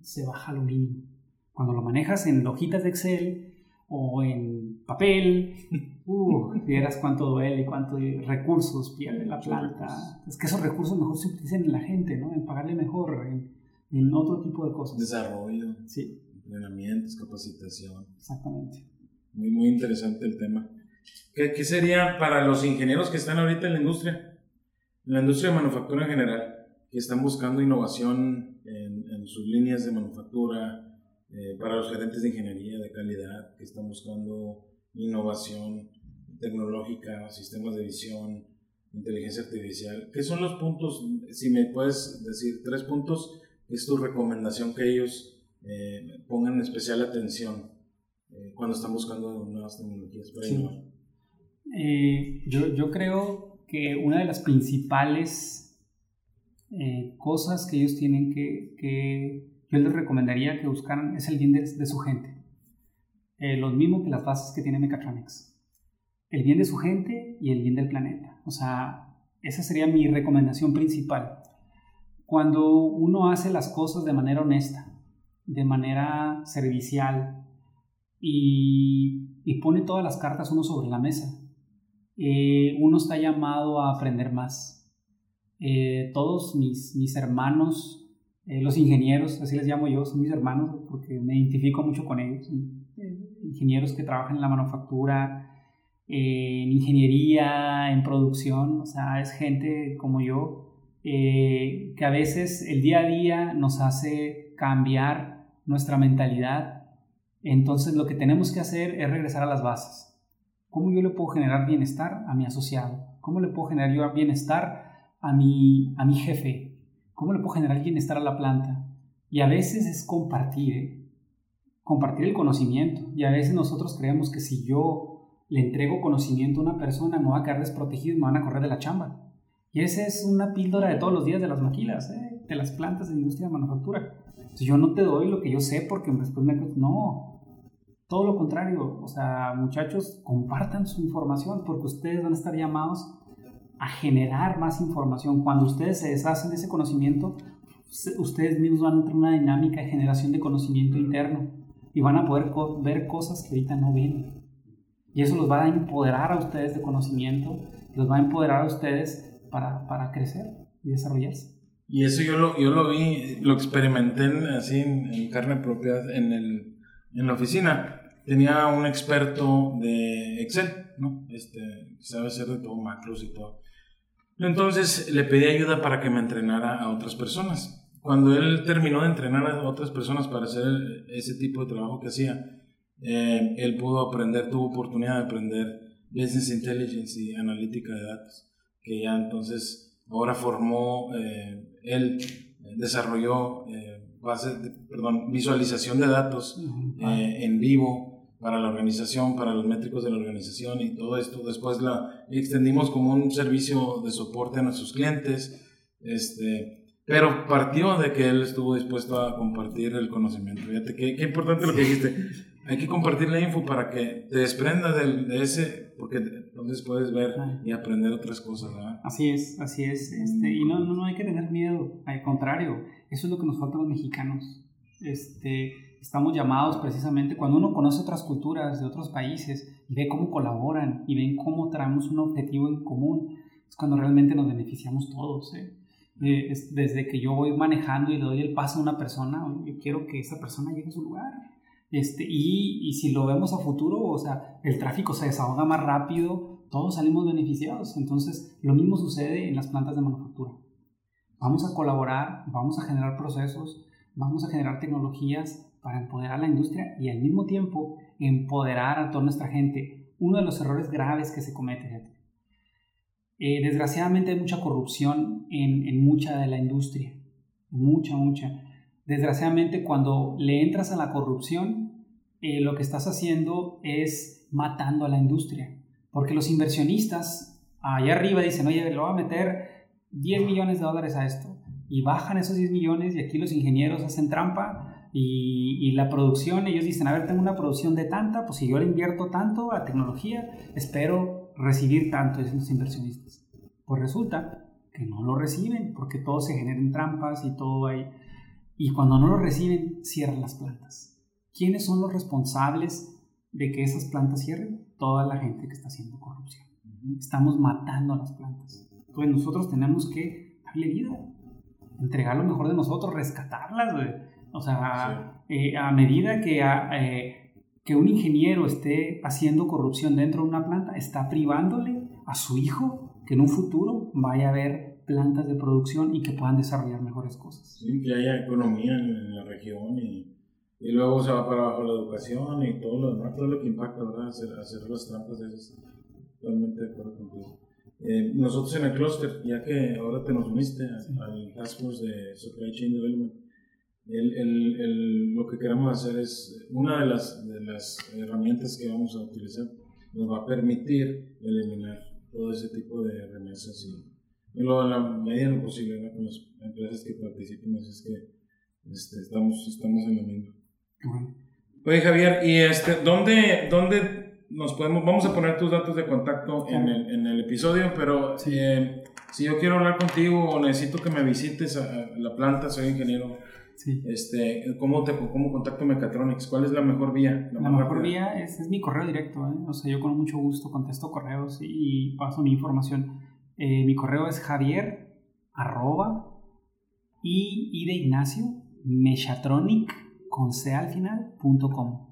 B: se baja lo mínimo. Cuando lo manejas en hojitas de Excel o en papel, <laughs> uh, vieras cuánto duele, cuántos recursos pierde la planta. Es que esos recursos mejor se utilizan en la gente, ¿no? En pagarle mejor, en, en otro tipo de cosas.
A: Desarrollo.
B: Sí.
A: Entrenamientos, capacitación.
B: Exactamente.
A: Muy, muy interesante el tema. ¿Qué, ¿Qué, sería para los ingenieros que están ahorita en la industria? En la industria de manufactura en general, que están buscando innovación en, sus líneas de manufactura, eh, para los gerentes de ingeniería de calidad que están buscando innovación tecnológica, sistemas de visión, inteligencia artificial. ¿Qué son los puntos? Si me puedes decir tres puntos, es tu recomendación que ellos eh, pongan especial atención eh, cuando están buscando nuevas tecnologías para innovar.
B: yo, yo creo que una de las principales eh, cosas que ellos tienen que, que, yo les recomendaría que buscaran es el bien de, su gente. Eh, lo mismo que las bases que tiene Mechatronics. El bien de su gente y el bien del planeta. O sea, esa sería mi recomendación principal. Cuando uno hace las cosas de manera honesta, de manera servicial y, y pone todas las cartas uno sobre la mesa, eh, uno está llamado a aprender más eh, todos mis, mis hermanos, eh, los ingenieros, así les llamo yo, son mis hermanos porque me identifico mucho con ellos, ingenieros que trabajan en la manufactura, en ingeniería, en producción, o sea, es gente como yo, eh, que a veces el día a día nos hace cambiar nuestra mentalidad. Entonces lo que tenemos que hacer es regresar a las bases. ¿Cómo yo le puedo generar bienestar a mi asociado? ¿Cómo le puedo generar yo bienestar a mi, a mi jefe? ¿Cómo le puedo generar bienestar a la planta? Y a veces es compartir, ¿eh? compartir el conocimiento. Y a veces nosotros creemos que si yo le entrego conocimiento a una persona, me va a quedar desprotegido y me van a correr de la chamba. Y esa es una píldora de todos los días de las maquilas. ¿eh? de las plantas de industria de manufactura. Entonces, yo no te doy lo que yo sé porque después me... No, todo lo contrario. O sea, muchachos, compartan su información porque ustedes van a estar llamados a generar más información. Cuando ustedes se deshacen de ese conocimiento, ustedes mismos van a entrar en una dinámica de generación de conocimiento interno y van a poder ver cosas que ahorita no ven. Y eso los va a empoderar a ustedes de conocimiento, los va a empoderar a ustedes para, para crecer y desarrollarse.
A: Y eso yo lo, yo lo vi, lo experimenté así en, carne propia en, el, en la oficina. Tenía un experto de Excel, ¿no? Este, sabe hacer de todo, macros y todo. Entonces le pedí ayuda para que me entrenara a otras personas. Cuando él terminó de entrenar a otras personas para hacer ese tipo de trabajo que hacía, eh, él pudo aprender, tuvo oportunidad de aprender Business Intelligence y analítica de datos, que ya entonces ahora formó, eh, él desarrolló eh, perdón, visualización de datos en vivo para la organización, para los métricos de la organización y todo esto. Después la extendimos como un servicio de soporte a nuestros clientes, este, pero partió de que él estuvo dispuesto a compartir el conocimiento. Fíjate qué, qué importante lo que dijiste. Hay que compartir la info para que te desprendas de, ese, porque entonces puedes ver y aprender otras cosas. ¿verdad?
B: Así es, así es. Este, y no, no, no hay que tener miedo, al contrario, eso es lo que nos falta a los mexicanos. Este, estamos llamados precisamente cuando uno conoce otras culturas de otros países y ve cómo colaboran y ven cómo traemos un objetivo en común, es cuando realmente nos beneficiamos todos. ¿eh? Eh, desde que yo voy manejando y le doy el paso a una persona, yo quiero que esa persona llegue a su lugar. Este, y, y si lo vemos a futuro, o sea, el tráfico se desahoga más rápido, todos salimos beneficiados. Entonces, lo mismo sucede en las plantas de manufactura. Vamos a colaborar, vamos a generar procesos, vamos a generar tecnologías para empoderar a la industria y al mismo tiempo empoderar a toda nuestra gente. Uno de los errores graves que se comete, eh, desgraciadamente hay mucha corrupción en, en, mucha de la industria, mucha, mucha. Desgraciadamente cuando le entras a la corrupción, eh, lo que estás haciendo es matando a la industria, porque los inversionistas allá arriba dicen, oye, le voy a meter 10 millones de dólares a esto, y bajan esos 10 millones y aquí los ingenieros hacen trampa y, la producción, ellos dicen, a ver, tengo una producción de tanta, pues si yo le invierto tanto a tecnología, espero recibir tanto de los inversionistas. Pues resulta que no lo reciben porque todo se genera en trampas y todo hay... Y cuando no lo reciben, cierran las plantas. ¿Quiénes son los responsables de que esas plantas cierren? Toda la gente que está haciendo corrupción. Estamos matando a las plantas. Pues nosotros tenemos que darle vida, entregar lo mejor de nosotros, rescatarlas. O sea, eh, a medida que, eh, que un ingeniero esté haciendo corrupción dentro de una planta, está privándole a su hijo que en un futuro vaya a haber plantas de producción y que puedan desarrollar mejores cosas.
A: Sí, que haya economía en, la región y, y, luego se va para abajo la educación y todo lo demás, todo lo que impacta, ¿verdad? Hacer, hacer las trampas, es totalmente de acuerdo contigo. Eh, nosotros en el clúster, ya que ahora te nos uniste al Task Force de Supply Chain Development, el, el, el, lo que queremos hacer es, una de las, de las herramientas que vamos a utilizar nos va a permitir eliminar todo ese tipo de remesas y, lo, en la medida de lo posible con las empresas que participen, así es que este, estamos, estamos en lo mismo. Oye Javier, ¿y este, dónde, dónde nos podemos, vamos a poner tus datos de contacto en el, en el episodio, pero eh, si yo quiero hablar contigo o necesito que me visites a la planta, soy ingeniero Sí. Este, ¿cómo, te, ¿Cómo contacto Mechatronics? ¿Cuál es la mejor vía?
B: La, mejor vía es, es, mi correo directo. ¿eh? O sea, yo con mucho gusto contesto correos y, paso mi información. Eh, mi correo es javier arroba y, y de Ignacio mechatronic con c al final punto com.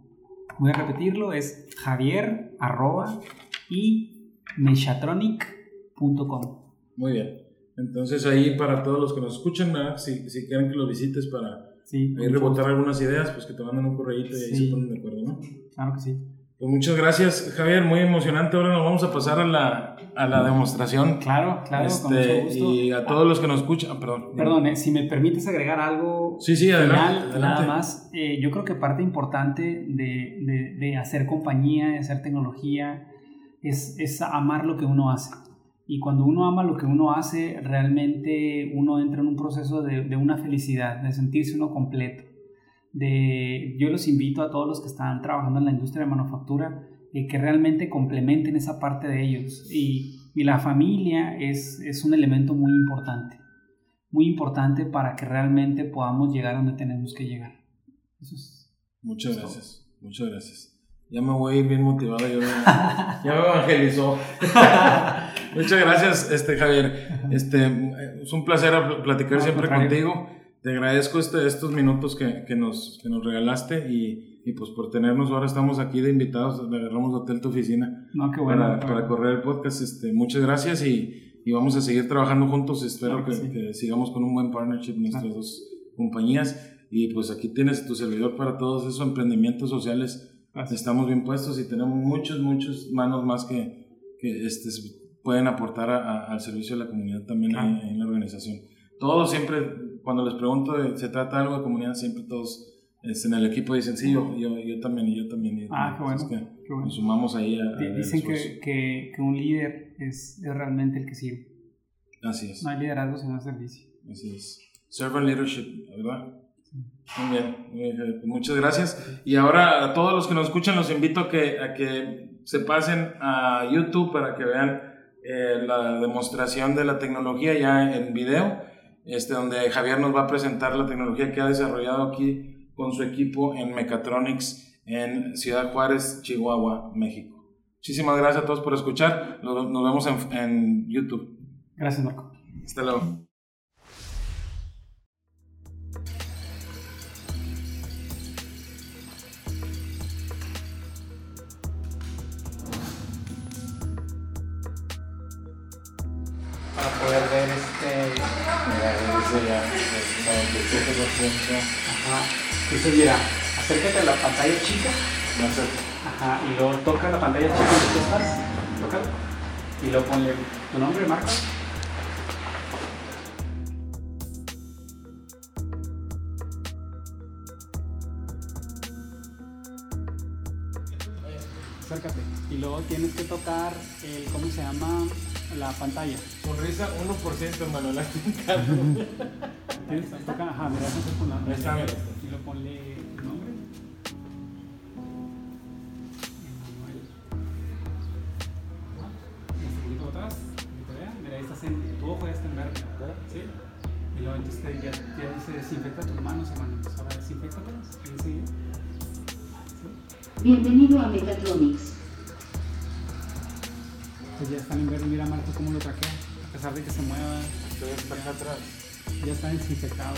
B: Voy a repetirlo, es javier arroba y mechatronic.com.
A: Muy bien. Entonces ahí para todos los que nos escuchan, si, si quieren que los visites para sí, rebotar algunas ideas, pues que te manden un correo y ahí se ponen de acuerdo, ¿no?
B: Claro que sí.
A: Pues muchas gracias, Javier, muy emocionante. Ahora nos vamos a pasar a la, a la demostración.
B: Claro, claro,
A: con mucho este, gusto. Y a todos los que nos escuchan, ah, perdón.
B: Perdón, eh, si me permites agregar algo
A: sí, sí, adelante,
B: nada más. Eh, yo creo que parte importante de, de, de, hacer compañía, de hacer tecnología, es, es amar lo que uno hace. Y cuando uno ama lo que uno hace, realmente uno entra en un proceso de, de una felicidad, de sentirse uno completo. De, yo los invito a todos los que están trabajando en la industria de manufactura eh, que realmente complementen esa parte de ellos. Y, y la familia es, es un elemento muy importante, muy importante para que realmente podamos llegar donde tenemos que llegar. Eso es,
A: muchas gracias, muchas gracias. Ya me voy bien motivado, ya me, <laughs> evangelizó. <laughs> Muchas gracias, este, Javier. Este, es un placer platicar siempre contigo. Te agradezco este, estos minutos que, que, nos, que nos regalaste y, y, pues por tenernos ahora estamos aquí de invitados, le agarramos hotel tu oficina
B: no, qué bueno,
A: para, para, correr el podcast. Este, muchas gracias y, y vamos a seguir trabajando juntos. Espero que, sí. que, sigamos con un buen partnership nuestras dos compañías. Y pues aquí tienes tu servidor para todos esos emprendimientos sociales estamos bien puestos y tenemos muchos, muchos manos más que, que este, pueden aportar al servicio de la comunidad también en, la organización. Todos siempre, cuando les pregunto, ¿se trata de algo de comunidad? Siempre todos este, en el equipo dicen, sí, yo, yo, yo también, y yo también. Y
B: ah, qué bueno,
A: que
B: qué bueno.
A: Nos sumamos ahí a...
B: Dicen que, que, que, un líder es, es realmente el que sirve.
A: Así es.
B: No hay liderazgo sino servicio.
A: Así es. Servant leadership, ¿verdad? Muy bien, muy muchas gracias. Y ahora a todos los que nos escuchan los invito a que, a que se pasen a YouTube para que vean eh, la demostración de la tecnología ya en video, este, donde Javier nos va a presentar la tecnología que ha desarrollado aquí con su equipo en Mechatronics en Ciudad Juárez, Chihuahua, México. Muchísimas gracias a todos por escuchar. Nos, vemos en, en YouTube.
B: Gracias, Marco.
A: Hasta luego.
B: Poder ver este.
A: Mira, dice ya, el 97%.
B: Ajá. Entonces, mira, acércate a la pantalla chica.
A: No sé.
B: Ajá, y luego toca la pantalla chica donde tú estás. Tócalo. Y luego ponle tu nombre, marca. Acércate. Y luego tienes que tocar el, ¿cómo se llama? La pantalla.
A: Sonrisa 1% Manuel aquí <laughs>
B: ¿Tienes? Toca, ajá, mira, eso con la
A: mira.
B: Y lo ponle tu nombre. Emanuel. Un poquito atrás. Mira, ahí estás en, tu ojo ya está en verde. ¿Sí? Y luego entonces te- ya, ya dice desinfecta tus manos, Emanuel. Entonces ahora desinfectatelas. Enseguida.
C: Bienvenido a Mechatronics.
B: Ya está desinfectado.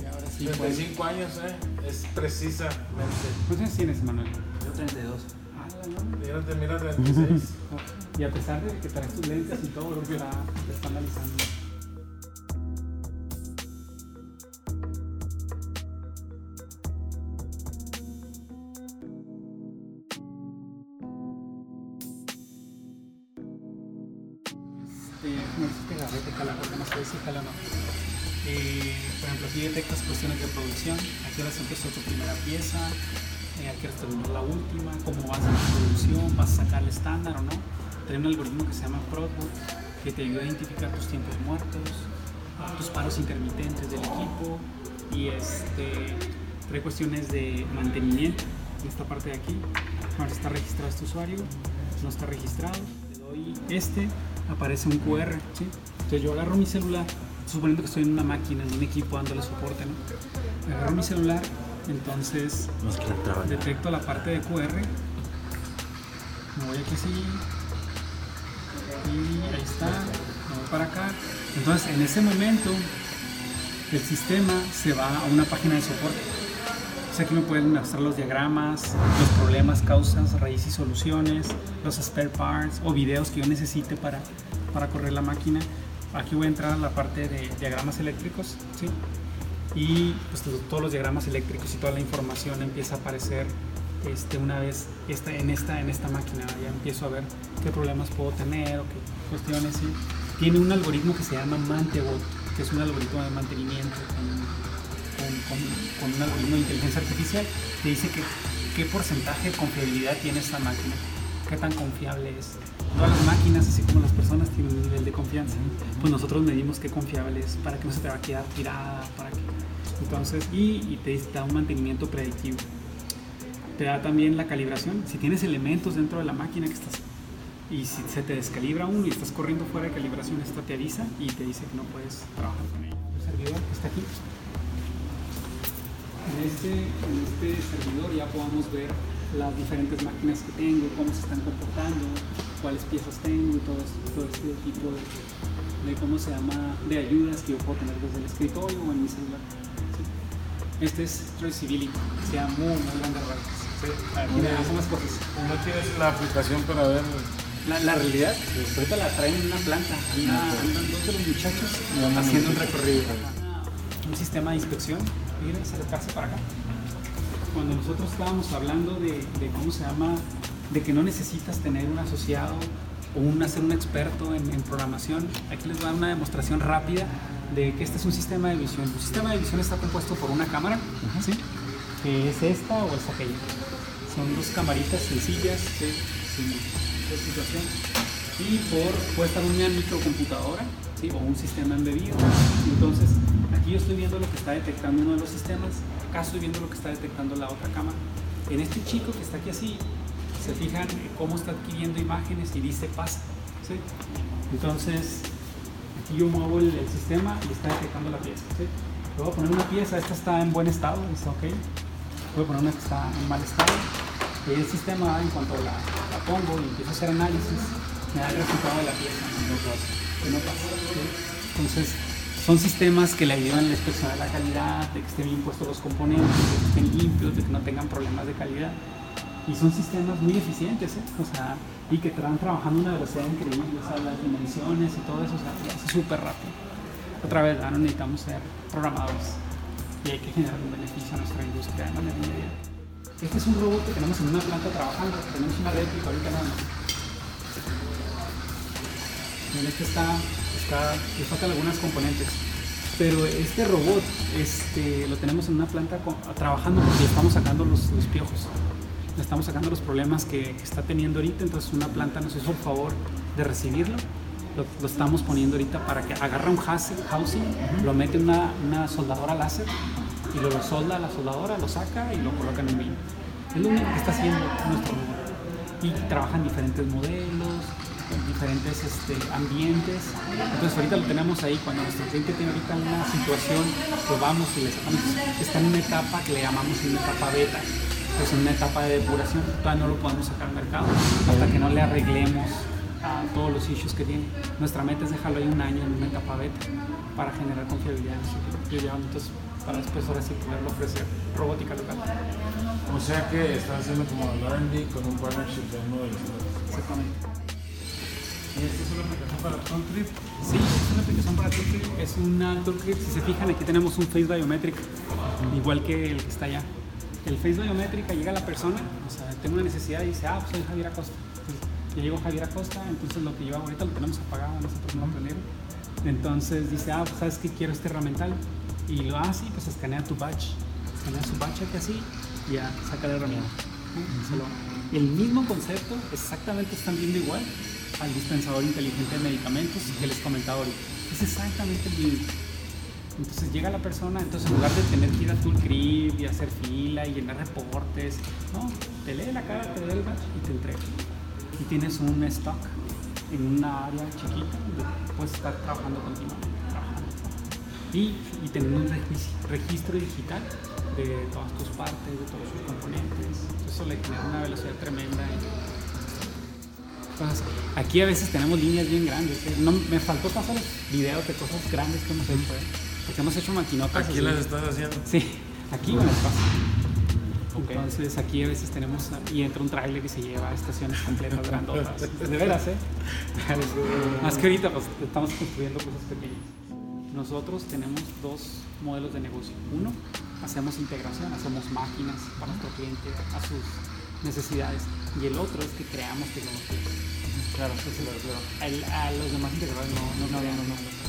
B: Y ahora sí. pues.
A: 35 años, ¿eh? Es precisamente.
B: ¿Cuántos años tienes, Emanuel?
D: Yo 32.
B: Ah, no.
A: Mírate, mira 36. <laughs>
B: Y a pesar de que traes tus lentes y todo, lo está, te está analizando. Aquí detectas cuestiones de producción, aquí ahora empezó tu primera pieza, eh, aquí ahora terminó la última, cómo vas a la producción, vas a sacar el estándar o no. Tiene un algoritmo que se llama Prodbook que te ayuda a identificar tus tiempos muertos, tus paros intermitentes del equipo y este, trae cuestiones de mantenimiento en esta parte de aquí. Ahora está registrado este usuario, no está registrado. Le doy este, aparece un QR. ¿sí? Entonces yo agarro mi celular, suponiendo que estoy en una máquina, en un equipo dándole soporte, ¿no? Agarro mi celular, entonces detecto la parte de QR, me voy aquí así, y ahí está, me voy para acá. Entonces en ese momento el sistema se va a una página de soporte. Entonces aquí me pueden mostrar los diagramas, los problemas, causas, raíces y soluciones, los spare parts o videos que yo necesite para, para correr la máquina. Aquí voy a entrar a la parte de diagramas eléctricos, ¿sí? Y pues, to- todos los diagramas eléctricos y toda la información empieza a aparecer este, una vez esta, en, esta, en esta máquina. Ya empiezo a ver qué problemas puedo tener o qué cuestiones. Tiene un algoritmo que se llama Mantebot, que es un algoritmo de mantenimiento con un algoritmo de inteligencia artificial que dice que qué porcentaje de confiabilidad tiene esta máquina. qué tan confiable es. Todas las máquinas, así como las personas, tienen un nivel de confianza. Pues nosotros medimos qué confiable es para que no se te va a quedar tirada, para que... Entonces, y, y te da un mantenimiento predictivo. Te da también la calibración. Si tienes elementos dentro de la máquina que estás y si se te descalibra uno y estás corriendo fuera de calibración, esta te avisa y te dice que no puedes trabajar con ella. El servidor está aquí. En este, en este servidor ya podamos ver las diferentes máquinas que tengo, cómo se están comportando, cuáles piezas tengo y todo, todo este tipo de, de, cómo se llama, de ayudas que yo puedo tener desde el escritorio o en mi celular. ¿sí? Este es Traceability, se llama muy, muy grande ¿sí? Aquí me hacen más cosas.
A: ¿No tienes la aplicación para ver
B: la, la, realidad, pues ahorita la traen en una planta. Anda, andan dos de los muchachos haciendo un recorrido. Un sistema de inspección. Miren, acercarse para acá. Cuando nosotros estábamos hablando de, de, cómo se llama, de que no necesitas tener un asociado o un, ser un experto en, en, programación, aquí les voy a dar una demostración rápida de que este es un sistema de visión. Un sistema de visión está compuesto por una cámara, uh -huh. ¿sí? que es esta o es aquella. Son dos camaritas sencillas, ¿sí? de situación y por puede estar una microcomputadora ¿sí? o un sistema embebido entonces aquí yo estoy viendo lo que está detectando uno de los sistemas acá estoy viendo lo que está detectando la otra cámara en este chico que está aquí así se fijan cómo está adquiriendo imágenes y dice pasa ¿sí? entonces aquí yo muevo el, sistema y está detectando la pieza ¿sí? voy a poner una pieza esta está en buen estado dice ok. Voy a poner una que está en mal estado. El sistema en cuanto la, pongo y empiezo a hacer análisis me da el resultado de la pieza. No pasa, entonces son sistemas que le ayudan a la la calidad de que estén bien puestos los componentes de que estén limpios de que no tengan problemas de calidad y son sistemas muy eficientes ¿eh? o sea y que están trabajando a una velocidad increíble o sea las dimensiones y todo eso o sea súper rápido otra vez ¿no? necesitamos ser programadores y hay que generar un beneficio a nuestra industria de manera inmediata este es un robot que tenemos en una planta trabajando, tenemos una réplica ahorita nada más. Este está, está, le faltan algunas componentes. Pero este robot este, lo tenemos en una planta trabajando porque estamos sacando los, los, piojos. Le estamos sacando los problemas que, que, está teniendo ahorita. Entonces una planta nos hizo el favor de recibirlo. Lo, lo estamos poniendo ahorita para que agarra un housing, housing uh -huh. lo mete en una, una soldadora láser y lo, lo solda a la soldadora, lo saca y lo coloca en el vino. Es lo único que está haciendo nuestro robot. Y trabajan diferentes modelos, en diferentes este, ambientes. Entonces ahorita lo tenemos ahí, cuando nuestro cliente tiene ahorita una situación, pues vamos y le sacamos. Está en una etapa que le llamamos una etapa beta. Pues en una etapa de depuración, todavía no lo podemos sacar al mercado hasta que no le arreglemos a todos los issues que tiene. Nuestra meta es dejarlo ahí un año en una etapa beta para generar confiabilidad en su Entonces, para después ahora sí poderlo ofrecer robótica local.
A: O sea que están haciendo como el R&D con un partnership de uno de los
B: Exactamente.
A: ¿Y esta es una aplicación para Tooltrip?
B: Sí, es una aplicación para Tooltrip. Es una Tooltrip. Si se fijan, aquí tenemos un Face Biometric, igual que el que está allá. El Face Biometric llega a la persona, o sea, tengo una necesidad y dice, ah, pues soy Javier Acosta. Entonces, yo llego Javier Acosta, entonces lo que yo hago ahorita lo tenemos apagado, nosotros no lo. Entonces dice, ah, pues sabes que quiero este herramental. Y lo hace y pues escanea tu batch. Escanea su batch aquí así y ya saca la herramienta. El mismo concepto, exactamente están viendo igual al dispensador inteligente de medicamentos que les comentaba ahorita. Es exactamente el mismo. Entonces llega la persona, entonces en lugar de tener que ir a Toolcrib y hacer fila y llenar reportes, no, te lee la cara, te lee el batch y te entrega. Y tienes un stock en una área chiquita donde puedes estar trabajando continuamente. Trabajando. Y, y tener un registro, digital de todas tus partes, de todos sus componentes. Eso le genera una velocidad tremenda. Aquí a veces tenemos líneas bien grandes. ¿eh? No, me faltó pasar videos de cosas grandes que hemos hecho. ¿eh? Porque hemos hecho maquinotas.
A: ¿Aquí las estás haciendo?
B: Sí, aquí paso. Okay. Entonces aquí a veces tenemos y entra un tráiler y se lleva estaciones completas <laughs> grandotas. De veras, ¿eh? Más que ahorita pues, estamos construyendo cosas pequeñas. Nosotros tenemos dos modelos de negocio. Uno, hacemos integración, hacemos máquinas para nuestro cliente a sus necesidades. Y el otro es que creamos tecnología.
A: Claro, Entonces, claro, claro.
B: El, a los demás integradores no, no, no, no, no.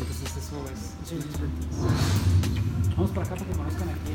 B: Entonces eso es, es un expertise. Vamos para acá para que conozcan aquí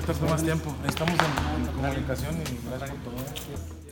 A: que te tomas tiempo. Estamos en, en comunicación y gracias por todo.